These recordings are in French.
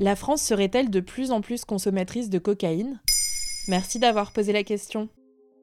La France serait-elle de plus en plus consommatrice de cocaïne? Merci d'avoir posé la question.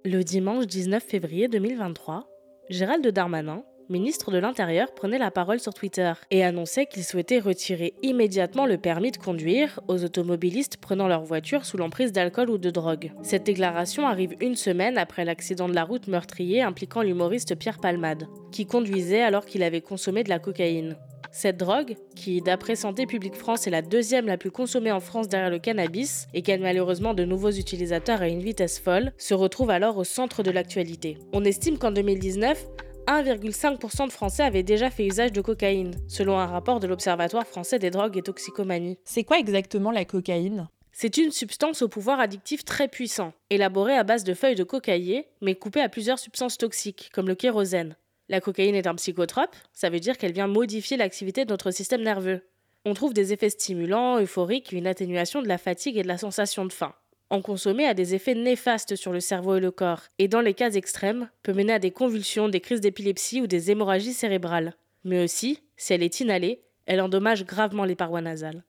Le dimanche 19 février 2023, Gérald Darmanin, ministre de l'Intérieur, prenait la parole sur Twitter et annonçait qu'il souhaitait retirer immédiatement le permis de conduire aux automobilistes prenant leur voiture sous l'emprise d'alcool ou de drogue. Cette déclaration arrive une semaine après l'accident de la route meurtrier impliquant l'humoriste Pierre Palmade, qui conduisait alors qu'il avait consommé de la cocaïne. Cette drogue, qui d'après Santé publique France est la deuxième la plus consommée en France derrière le cannabis et gagne malheureusement de nouveaux utilisateurs à une vitesse folle, se retrouve alors au centre de l'actualité. On estime qu'en 2019, 1,5% de Français avaient déjà fait usage de cocaïne, selon un rapport de l'Observatoire français des drogues et toxicomanies. C'est quoi exactement la cocaïne? C'est une substance au pouvoir addictif très puissant, élaborée à base de feuilles de cocaïer, mais coupée à plusieurs substances toxiques, comme le kérosène. La cocaïne est un psychotrope, ça veut dire qu'elle vient modifier l'activité de notre système nerveux. On trouve des effets stimulants, euphoriques, une atténuation de la fatigue et de la sensation de faim. En consommer a des effets néfastes sur le cerveau et le corps, et dans les cas extrêmes, peut mener à des convulsions, des crises d'épilepsie ou des hémorragies cérébrales. Mais aussi, si elle est inhalée, elle endommage gravement les parois nasales.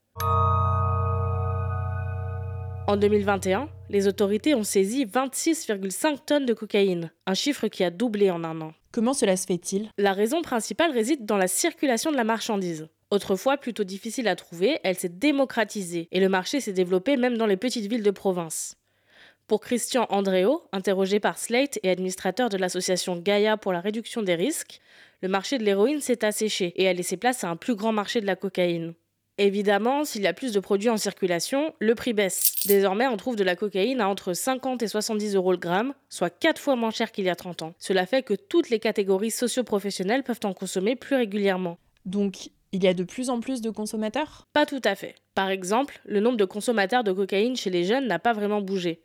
En 2021, les autorités ont saisi 26,5 tonnes de cocaïne, un chiffre qui a doublé en un an. Comment cela se fait-il? La raison principale réside dans la circulation de la marchandise. Autrefois plutôt difficile à trouver, elle s'est démocratisée et le marché s'est développé même dans les petites villes de province. Pour Christian Andréo, interrogé par Slate et administrateur de l'association Gaia pour la réduction des risques, le marché de l'héroïne s'est asséché et a laissé place à un plus grand marché de la cocaïne. Évidemment, s'il y a plus de produits en circulation, le prix baisse. Désormais, on trouve de la cocaïne à entre 50 et 70 euros le gramme, soit 4 fois moins cher qu'il y a 30 ans. Cela fait que toutes les catégories socio-professionnelles peuvent en consommer plus régulièrement. Donc, il y a de plus en plus de consommateurs? Pas tout à fait. Par exemple, le nombre de consommateurs de cocaïne chez les jeunes n'a pas vraiment bougé.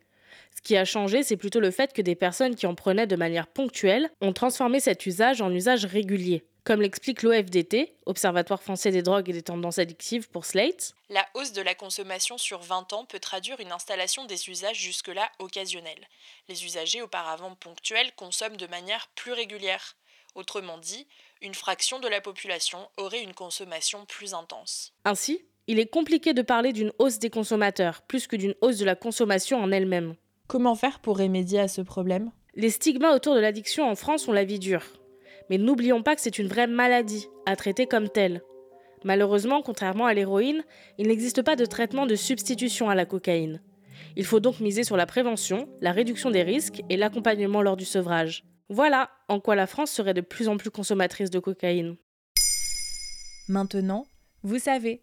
Ce qui a changé, c'est plutôt le fait que des personnes qui en prenaient de manière ponctuelle ont transformé cet usage en usage régulier. Comme l'explique l'OFDT, Observatoire français des drogues et des tendances addictives pour Slate, la hausse de la consommation sur 20 ans peut traduire une installation des usages jusque-là occasionnels. Les usagers auparavant ponctuels consomment de manière plus régulière. Autrement dit, une fraction de la population aurait une consommation plus intense. Ainsi, il est compliqué de parler d'une hausse des consommateurs plus que d'une hausse de la consommation en elle-même. Comment faire pour remédier à ce problème? Les stigmas autour de l'addiction en France ont la vie dure. Mais n'oublions pas que c'est une vraie maladie, à traiter comme telle. Malheureusement, contrairement à l'héroïne, il n'existe pas de traitement de substitution à la cocaïne. Il faut donc miser sur la prévention, la réduction des risques et l'accompagnement lors du sevrage. Voilà en quoi la France serait de plus en plus consommatrice de cocaïne. Maintenant, vous savez,